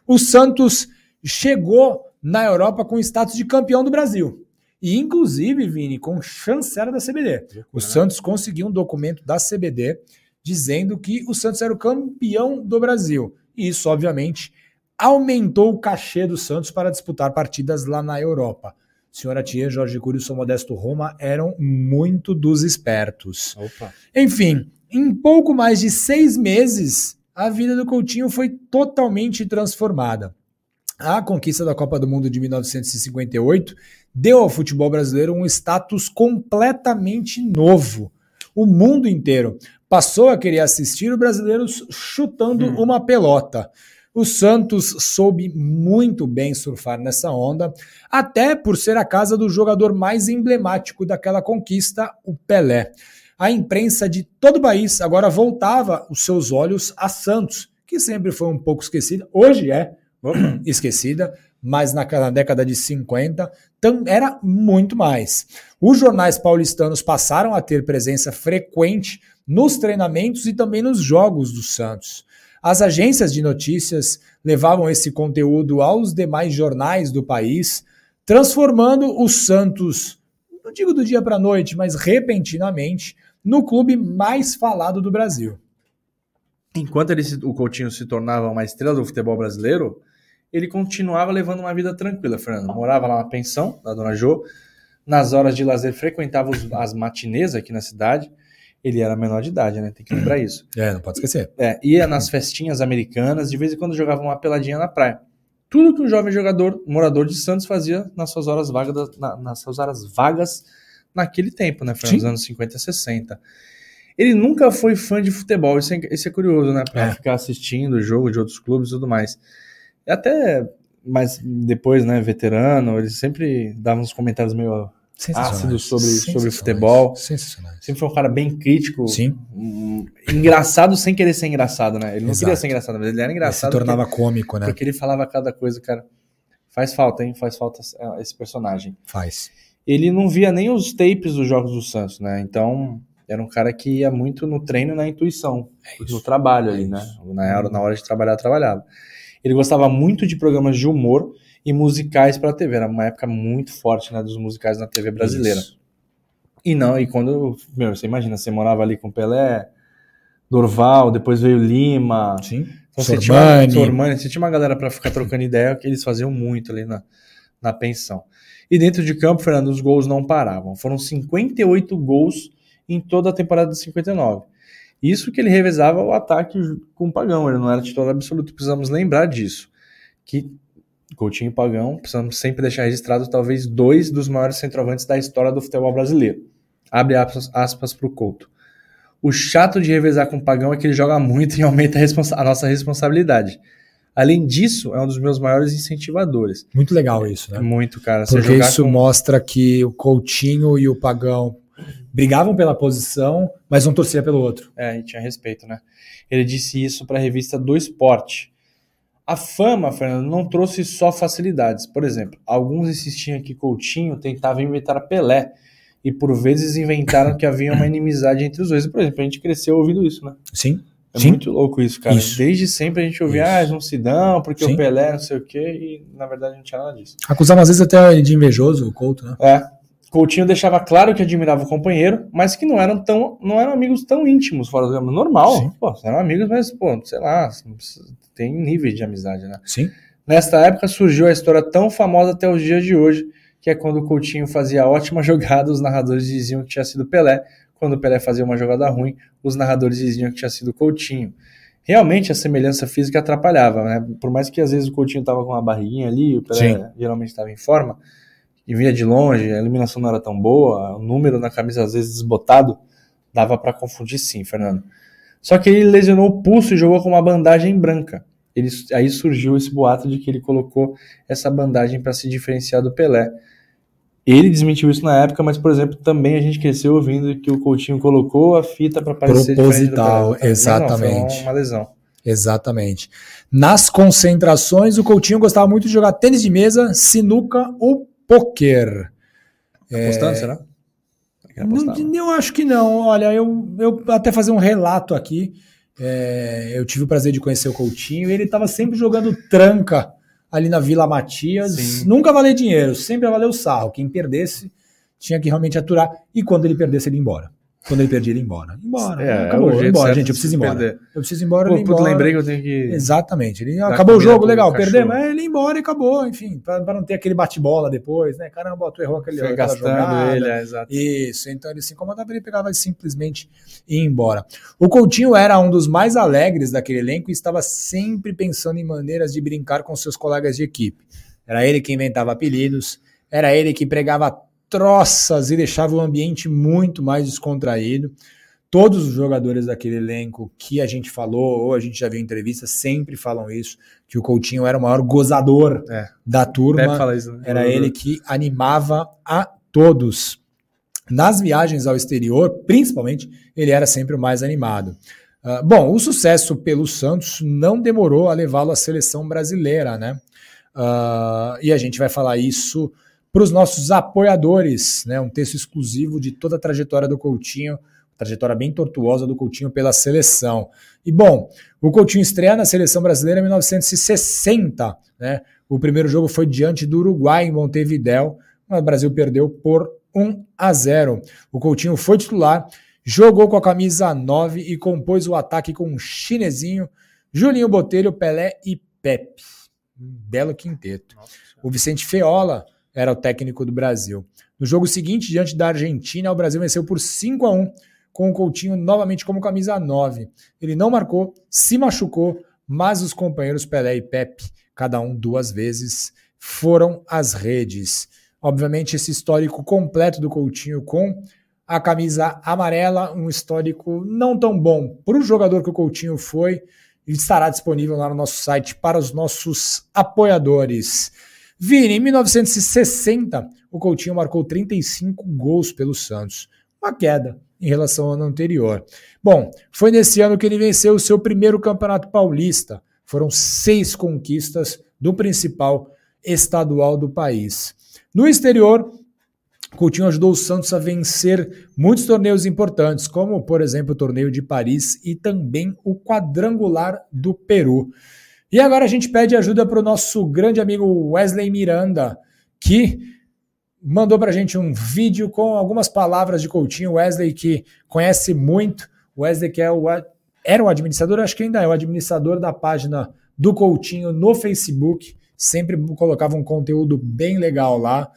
o Santos chegou na Europa com o status de campeão do Brasil. E, inclusive, Vini, com chancela da CBD. O Santos conseguiu um documento da CBD dizendo que o Santos era o campeão do Brasil. E isso, obviamente, aumentou o cachê do Santos para disputar partidas lá na Europa. Senhora Tia, Jorge Cury e São Modesto Roma eram muito dos espertos. Opa. Enfim, em pouco mais de seis meses, a vida do Coutinho foi totalmente transformada. A conquista da Copa do Mundo de 1958 deu ao futebol brasileiro um status completamente novo. O mundo inteiro passou a querer assistir os brasileiros chutando hum. uma pelota. O Santos soube muito bem surfar nessa onda, até por ser a casa do jogador mais emblemático daquela conquista, o Pelé. A imprensa de todo o país agora voltava os seus olhos a Santos, que sempre foi um pouco esquecida, hoje é esquecida, mas na, na década de 50 era muito mais. Os jornais paulistanos passaram a ter presença frequente nos treinamentos e também nos jogos do Santos. As agências de notícias levavam esse conteúdo aos demais jornais do país, transformando o Santos não digo do dia para a noite, mas repentinamente, no clube mais falado do Brasil. Enquanto ele, o Coutinho se tornava uma estrela do futebol brasileiro, ele continuava levando uma vida tranquila, Fernando. Morava lá na pensão da Dona Jo, nas horas de lazer frequentava os, as matinês aqui na cidade. Ele era menor de idade, né? Tem que lembrar isso. É, não pode esquecer. É, ia nas festinhas americanas, de vez em quando jogava uma peladinha na praia. Tudo que um jovem jogador, morador de Santos, fazia nas suas horas vagas, na, nas suas horas vagas naquele tempo, né? Foi nos anos 50 e 60. Ele nunca foi fã de futebol, isso é, isso é curioso, né? Pra é. ficar assistindo o jogo de outros clubes e tudo mais. Até, mas depois, né, veterano, ele sempre dava uns comentários meio ácidos sobre, sobre futebol. Sensacionais. Sempre foi um cara bem crítico. Sim. Um, engraçado sem querer ser engraçado, né? Ele não Exato. queria ser engraçado, mas ele era engraçado. Ele se tornava porque, cômico, né? Porque ele falava cada coisa, cara. Faz falta, hein? Faz falta esse personagem. Faz. Ele não via nem os tapes dos jogos do Santos, né? Então, era um cara que ia muito no treino e na intuição, é no trabalho é ali, né? Na hora, na hora de trabalhar, trabalhava. Ele gostava muito de programas de humor e musicais para a TV. Era uma época muito forte né, dos musicais na TV brasileira. Isso. E não, e quando. Meu, você imagina, você morava ali com Pelé, Dorval, depois veio Lima. Sim. Então, Sormani. Você tinha, uma, Sormani, você tinha uma galera para ficar trocando ideia que eles faziam muito ali na, na pensão. E dentro de campo, Fernando, os gols não paravam. Foram 58 gols em toda a temporada de 59. Isso que ele revezava o ataque com o Pagão, ele não era titular absoluto, precisamos lembrar disso. Que Coutinho e Pagão, precisamos sempre deixar registrado talvez dois dos maiores centroavantes da história do futebol brasileiro. Abre aspas, aspas para o Couto. O chato de revezar com o Pagão é que ele joga muito e aumenta a, a nossa responsabilidade. Além disso, é um dos meus maiores incentivadores. Muito legal isso, né? Muito, cara. Porque isso com... mostra que o Coutinho e o Pagão brigavam pela posição, mas um torcia pelo outro. É, e tinha respeito, né? Ele disse isso para a revista do Esporte. A fama, Fernando, não trouxe só facilidades. Por exemplo, alguns insistiam que Coutinho tentava inventar Pelé e por vezes inventaram que havia uma inimizade entre os dois. Por exemplo, a gente cresceu ouvindo isso, né? Sim. É Sim. muito louco isso, cara. Isso. Desde sempre a gente ouvia, isso. ah, eles não se dão, porque Sim. o Pelé não sei o quê, e na verdade não tinha nada disso. Acusava às vezes até de invejoso o Couto, né? É, Coutinho deixava claro que admirava o companheiro, mas que não eram tão, não eram amigos tão íntimos fora do campo. Normal, Sim. pô, eram amigos, mas pô, sei lá, tem níveis de amizade, né? Sim. Nesta época surgiu a história tão famosa até os dias de hoje, que é quando o Coutinho fazia ótima jogada, os narradores diziam que tinha sido Pelé. Quando o Pelé fazia uma jogada ruim, os narradores diziam que tinha sido Coutinho. Realmente a semelhança física atrapalhava, né? Por mais que às vezes o Coutinho estava com uma barriguinha ali, o Pelé Sim. geralmente estava em forma, e vinha de longe, a iluminação não era tão boa, o número na camisa às vezes desbotado, dava para confundir sim, Fernando. Só que ele lesionou o pulso e jogou com uma bandagem branca. Ele, aí surgiu esse boato de que ele colocou essa bandagem para se diferenciar do Pelé. Ele desmentiu isso na época, mas, por exemplo, também a gente cresceu ouvindo que o Coutinho colocou a fita para parecer Proposital, Pelé, exatamente. Não, uma lesão. Exatamente. Nas concentrações, o Coutinho gostava muito de jogar tênis de mesa, sinuca ou poker. Apostando, é... será? Não, eu acho que não. Olha, eu, eu até fazer um relato aqui. É, eu tive o prazer de conhecer o Coutinho. Ele estava sempre jogando tranca ali na Vila Matias. Sim. Nunca valeu dinheiro, sempre valeu sarro. Quem perdesse tinha que realmente aturar. E quando ele perdesse, ele ia embora. Quando ele perdia, ele ia embora. Embora. É, acabou, é embora, gente. Eu preciso ir embora. Perder. Eu preciso ir embora. Pô, embora. lembrei que eu tenho que. Exatamente. Ele, acabou o jogo, legal, perdemos. Mas ele ia embora e acabou. Enfim, para não ter aquele bate-bola depois, né? Caramba, tu errou aquele Foi gastando jogada. ele, é, exato. Isso. Então ele se incomodava, ele pegava e simplesmente ia embora. O Coutinho era um dos mais alegres daquele elenco e estava sempre pensando em maneiras de brincar com seus colegas de equipe. Era ele que inventava apelidos, era ele que pregava troças e deixava o ambiente muito mais descontraído. Todos os jogadores daquele elenco que a gente falou, ou a gente já viu em entrevista, sempre falam isso, que o Coutinho era o maior gozador é. da turma. Isso, né? Era ele que animava a todos. Nas viagens ao exterior, principalmente, ele era sempre o mais animado. Uh, bom, o sucesso pelo Santos não demorou a levá-lo à seleção brasileira, né? Uh, e a gente vai falar isso para os nossos apoiadores, né? Um texto exclusivo de toda a trajetória do Coutinho, trajetória bem tortuosa do Coutinho pela seleção. E bom, o Coutinho estreia na seleção brasileira em 1960, né? O primeiro jogo foi diante do Uruguai em Montevidéu, mas o Brasil perdeu por 1 a 0. O Coutinho foi titular, jogou com a camisa 9 e compôs o ataque com o Chinesinho, Julinho Botelho, Pelé e Pepe. Um belo quinteto. O Vicente Feola era o técnico do Brasil. No jogo seguinte, diante da Argentina, o Brasil venceu por 5 a 1 com o Coutinho novamente como camisa 9. Ele não marcou, se machucou, mas os companheiros Pelé e Pepe, cada um duas vezes, foram às redes. Obviamente, esse histórico completo do Coutinho com a camisa amarela, um histórico não tão bom para o jogador que o Coutinho foi, estará disponível lá no nosso site para os nossos apoiadores. Vini, em 1960, o Coutinho marcou 35 gols pelo Santos, uma queda em relação ao ano anterior. Bom, foi nesse ano que ele venceu o seu primeiro Campeonato Paulista. Foram seis conquistas do principal estadual do país. No exterior, Coutinho ajudou o Santos a vencer muitos torneios importantes, como, por exemplo, o torneio de Paris e também o quadrangular do Peru. E agora a gente pede ajuda para o nosso grande amigo Wesley Miranda, que mandou para a gente um vídeo com algumas palavras de Coutinho. Wesley, que conhece muito, Wesley, que é o, era o administrador, acho que ainda é o administrador da página do Coutinho no Facebook. Sempre colocava um conteúdo bem legal lá.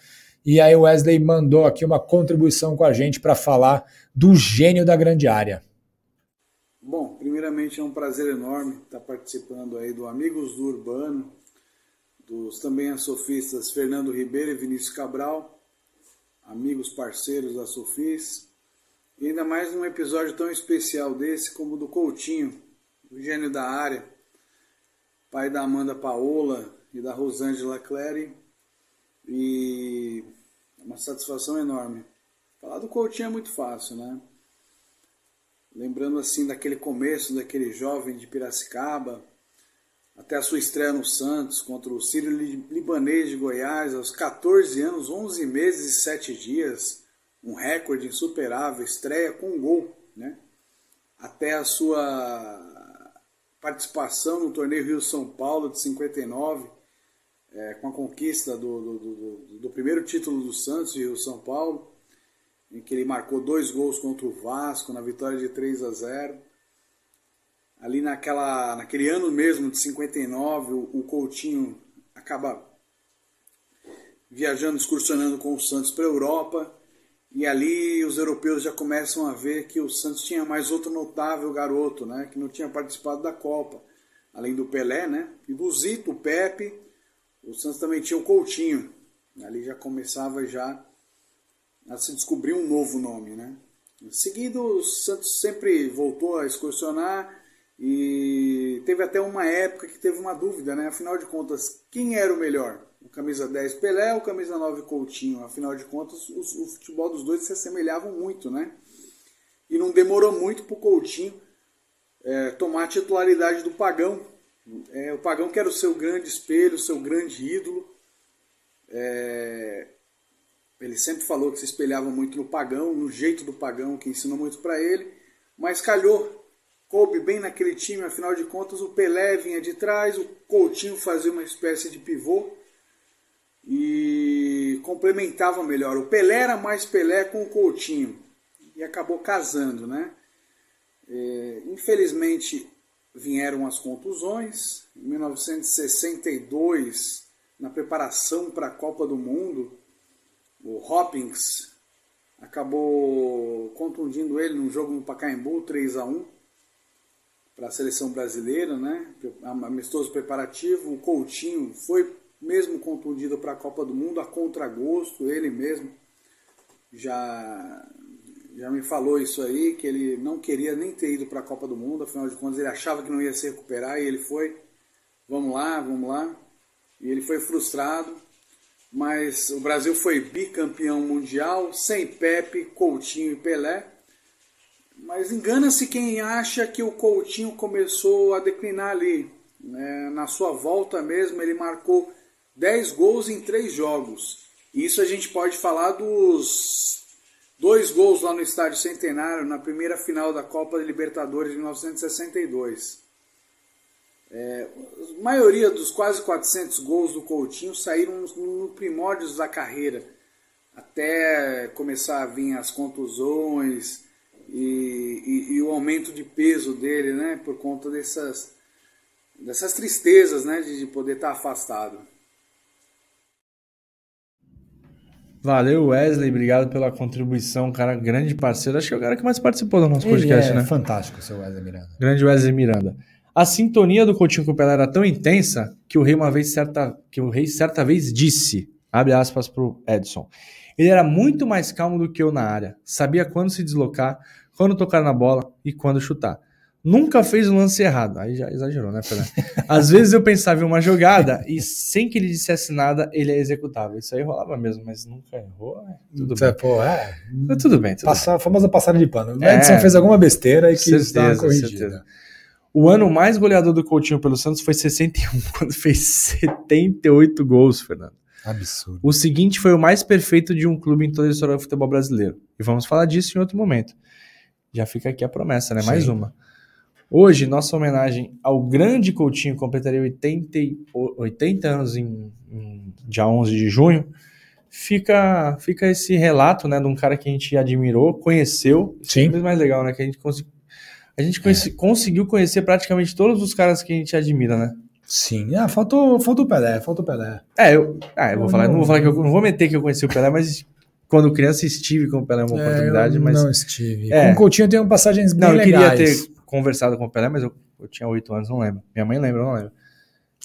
E aí o Wesley mandou aqui uma contribuição com a gente para falar do gênio da grande área. Bom, primeiramente é um prazer enorme estar participando aí do Amigos do Urbano, dos também sofistas Fernando Ribeiro e Vinícius Cabral, amigos parceiros da Sofis, e ainda mais num episódio tão especial desse como o do Coutinho, o gênio da área, pai da Amanda Paola e da Rosângela Clary, e é uma satisfação enorme. Falar do Coutinho é muito fácil, né? Lembrando assim daquele começo, daquele jovem de Piracicaba, até a sua estreia no Santos contra o Sírio Libanês de Goiás, aos 14 anos, 11 meses e 7 dias, um recorde insuperável, estreia com um gol, né? Até a sua participação no torneio Rio-São Paulo de 59, é, com a conquista do, do, do, do, primeiro título do Santos de Rio-São Paulo, em que ele marcou dois gols contra o Vasco na vitória de 3 a 0. Ali naquela, naquele ano mesmo de 59, o, o Coutinho acaba viajando, excursionando com o Santos para a Europa. E ali os europeus já começam a ver que o Santos tinha mais outro notável garoto, né, que não tinha participado da Copa, além do Pelé, né, e do Zito, o Pepe, o Santos também tinha o Coutinho. Ali já começava já a se um novo nome, né? Em o Santos sempre voltou a excursionar e teve até uma época que teve uma dúvida, né? Afinal de contas, quem era o melhor? O camisa 10 Pelé ou o camisa 9 Coutinho? Afinal de contas, o, o futebol dos dois se assemelhavam muito, né? E não demorou muito para o Coutinho é, tomar a titularidade do Pagão. É, o Pagão que era o seu grande espelho, o seu grande ídolo. É, ele sempre falou que se espelhava muito no pagão, no jeito do pagão, que ensinou muito para ele, mas calhou, coube bem naquele time, afinal de contas o Pelé vinha de trás, o Coutinho fazia uma espécie de pivô e complementava melhor. O Pelé era mais Pelé com o Coutinho e acabou casando, né? É, infelizmente vieram as contusões. Em 1962, na preparação para a Copa do Mundo, o Hopkins acabou contundindo ele num jogo no Pacaembu, 3 a 1 para a seleção brasileira, né? Amistoso preparativo. O Coutinho foi mesmo contundido para a Copa do Mundo a contragosto, ele mesmo já já me falou isso aí, que ele não queria nem ter ido para a Copa do Mundo, afinal de contas ele achava que não ia se recuperar e ele foi. Vamos lá, vamos lá. E ele foi frustrado mas o Brasil foi bicampeão mundial, sem Pepe, Coutinho e Pelé. Mas engana-se quem acha que o Coutinho começou a declinar ali. Né? Na sua volta mesmo, ele marcou 10 gols em 3 jogos. Isso a gente pode falar dos dois gols lá no Estádio Centenário, na primeira final da Copa Libertadores de 1962. É, a maioria dos quase 400 gols do Coutinho saíram no primórdios da carreira. até começar a vir as contusões e, e, e o aumento de peso dele, né? Por conta dessas, dessas tristezas, né? De, de poder estar afastado. Valeu, Wesley. Obrigado pela contribuição, cara. Grande parceiro. Acho que é o cara que mais participou do nosso podcast, Ele é né? fantástico, seu Wesley Miranda. Grande Wesley Miranda. A sintonia do Coutinho com o Pelé era tão intensa que o rei uma vez certa que o rei certa vez disse, abre aspas pro Edson. Ele era muito mais calmo do que eu na área. Sabia quando se deslocar, quando tocar na bola e quando chutar. Nunca fez um lance errado. Aí já exagerou, né, Pelé? Às vezes eu pensava em uma jogada e sem que ele dissesse nada, ele a executava. Isso aí rolava mesmo, mas nunca errou. né? Tudo Tudo bem. Pô, é, Tudo bem, tudo bem. passar, a famosa passagem de pano. O É. Edson fez alguma besteira e quis Certeza, corrigida. certeza. O ano mais goleador do Coutinho pelo Santos foi 61, quando fez 78 gols, Fernando. Absurdo. O seguinte foi o mais perfeito de um clube em toda a história do futebol brasileiro. E vamos falar disso em outro momento. Já fica aqui a promessa, né? Mais Sim. uma. Hoje, nossa homenagem ao grande Coutinho, completaria 80, e- 80 anos em, em dia 11 de junho. Fica, fica esse relato, né, de um cara que a gente admirou, conheceu. Sim. É mais legal, né? Que a gente, consi- a gente conhece- conseguiu conhecer praticamente todos os caras que a gente admira, né? Sim. Ah, faltou, faltou o Pelé, faltou o Pelé. É, eu, ah, eu vou Eu falar, não- não vou falar que eu não vou meter que eu conheci o Pelé, mas quando criança estive com o Pelé uma oportunidade, É, eu mas Não estive. É. Com o Coutinho eu tenho passagens bem não, eu queria legais. ter conversado com o Pelé, mas eu, eu tinha oito anos, não lembro. Minha mãe lembra, eu não lembro.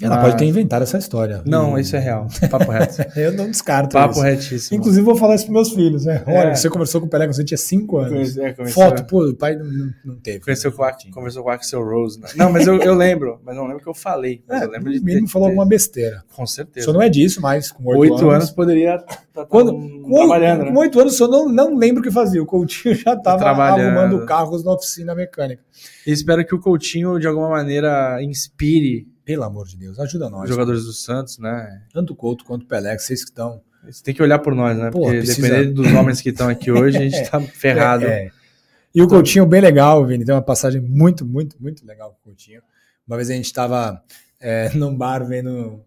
Ela Mas- pode ter inventado essa história. Não, E- isso é real. Papo reto. Eu não descarto Papo isso. retíssimo. Inclusive, vou falar isso pros meus filhos, né? Olha, É. você conversou com o Pelé quando você tinha 5 anos. É, Foto, pô, o pai não, não- teve. Conheceu com a, conversou com o Axel Rose. Né? Não, mas eu, eu lembro, mas não lembro o que eu falei. Mas É, eu lembro de ter- falou ter- alguma besteira. Com certeza. Só não é disso, mas com 8, Oito anos, poderia estar Quando, com trabalhando, né? com 8 anos, só não, não lembro o que fazia. O Coutinho já estava arrumando carros na oficina mecânica. E espero que o Coutinho, de alguma maneira, inspire Pelo amor de Deus, ajuda os nós. jogadores do Santos, né? Tanto o Couto quanto o Pelé, vocês que estão. Você tem que olhar por nós, né? Pô, Porque precisa- dependendo dos homens que estão aqui hoje, a gente tá ferrado. É, é. E o Coutinho, bem legal, Vini. Tem uma passagem muito, muito, muito legal com o Coutinho. Uma vez a gente estava é, num bar vendo,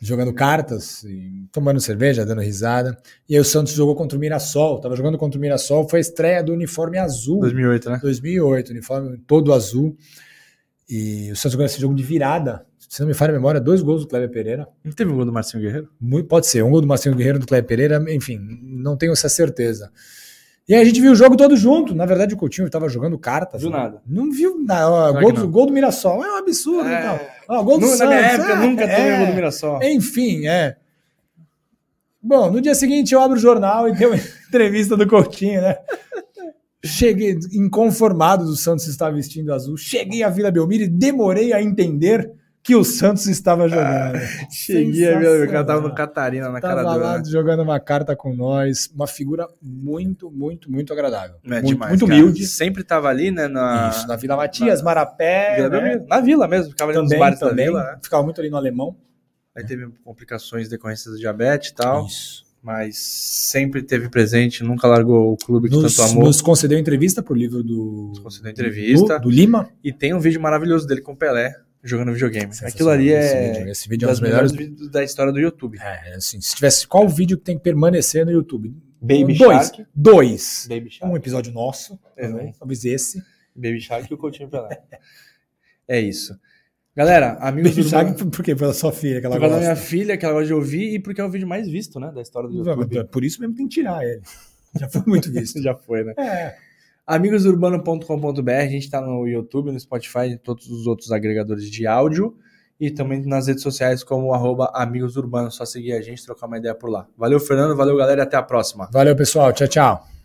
jogando cartas, e tomando cerveja, dando risada. E aí o Santos jogou contra o Mirassol. Tava jogando contra o Mirassol. Foi a estreia do uniforme azul. 2008, né? 2008, uniforme todo azul. E o Santos ganhou esse jogo de virada. Se não me falha a memória, dois gols do Kleber Pereira. Não teve um gol do Marcinho Guerreiro? Muito, pode ser, um gol do Marcinho Guerreiro do Kleber Pereira, enfim, não tenho essa certeza. E aí a gente viu o jogo todo junto. Na verdade, o Coutinho estava jogando cartas. Viu né? nada. Não viu nada. Gol do, não. gol do Mirassol. É um absurdo É. e. Ó, gol do Santos. Na minha época, é, nunca tomei é. gol do Mirassol. Enfim, é. Bom, no dia seguinte eu abro o jornal e tem uma entrevista do Coutinho, né? Cheguei inconformado do Santos estar vestindo azul. Cheguei à Vila Belmiro e demorei a entender que o Santos estava jogando. Cheguei a ver, o cara tava no. Catarina, na Tava cara lá né? jogando uma carta com nós, uma figura muito, muito, muito agradável. É muito, demais, muito humilde. Sempre tava ali, né? Na, Isso, na Vila Matias, Marapé, Vila né? Na vila mesmo, ficava ali nos também, bares também da vila, né? ficava muito ali no alemão. Aí teve complicações decorrências do diabetes e tal, Isso. mas sempre teve presente, nunca largou o clube que Nos, tanto amou. nos concedeu entrevista pro livro do, Nos concedeu entrevista. do, do Lima. E tem um vídeo maravilhoso dele com o Pelé jogando videogame. Aquilo ali esse é vídeo. Esse vídeo é um dos melhores vídeos da história do YouTube. É, assim, se tivesse qual vídeo que tem que permanecer no YouTube? Baby dois. Shark. Dois. Baby Shark. Um episódio nosso, É, também, né? talvez esse. Baby Shark e o Coutinho Pelé. é isso. Galera, amigos Baby do Shark, por por quê? Pela sua filha que ela Por gosta. minha filha, que ela gosta de ouvir, e porque é o vídeo mais visto, né? Da história do YouTube. Por isso mesmo tem que tirar ele. Já foi muito visto. Já foi, né? É. Amigosurbano.com.br, a gente tá no YouTube, no Spotify e todos os outros agregadores de áudio. E também nas redes sociais como arroba. Só seguir a gente, trocar uma ideia por lá. Valeu, Fernando. Valeu, galera. Até a próxima. Valeu, pessoal. Tchau, tchau.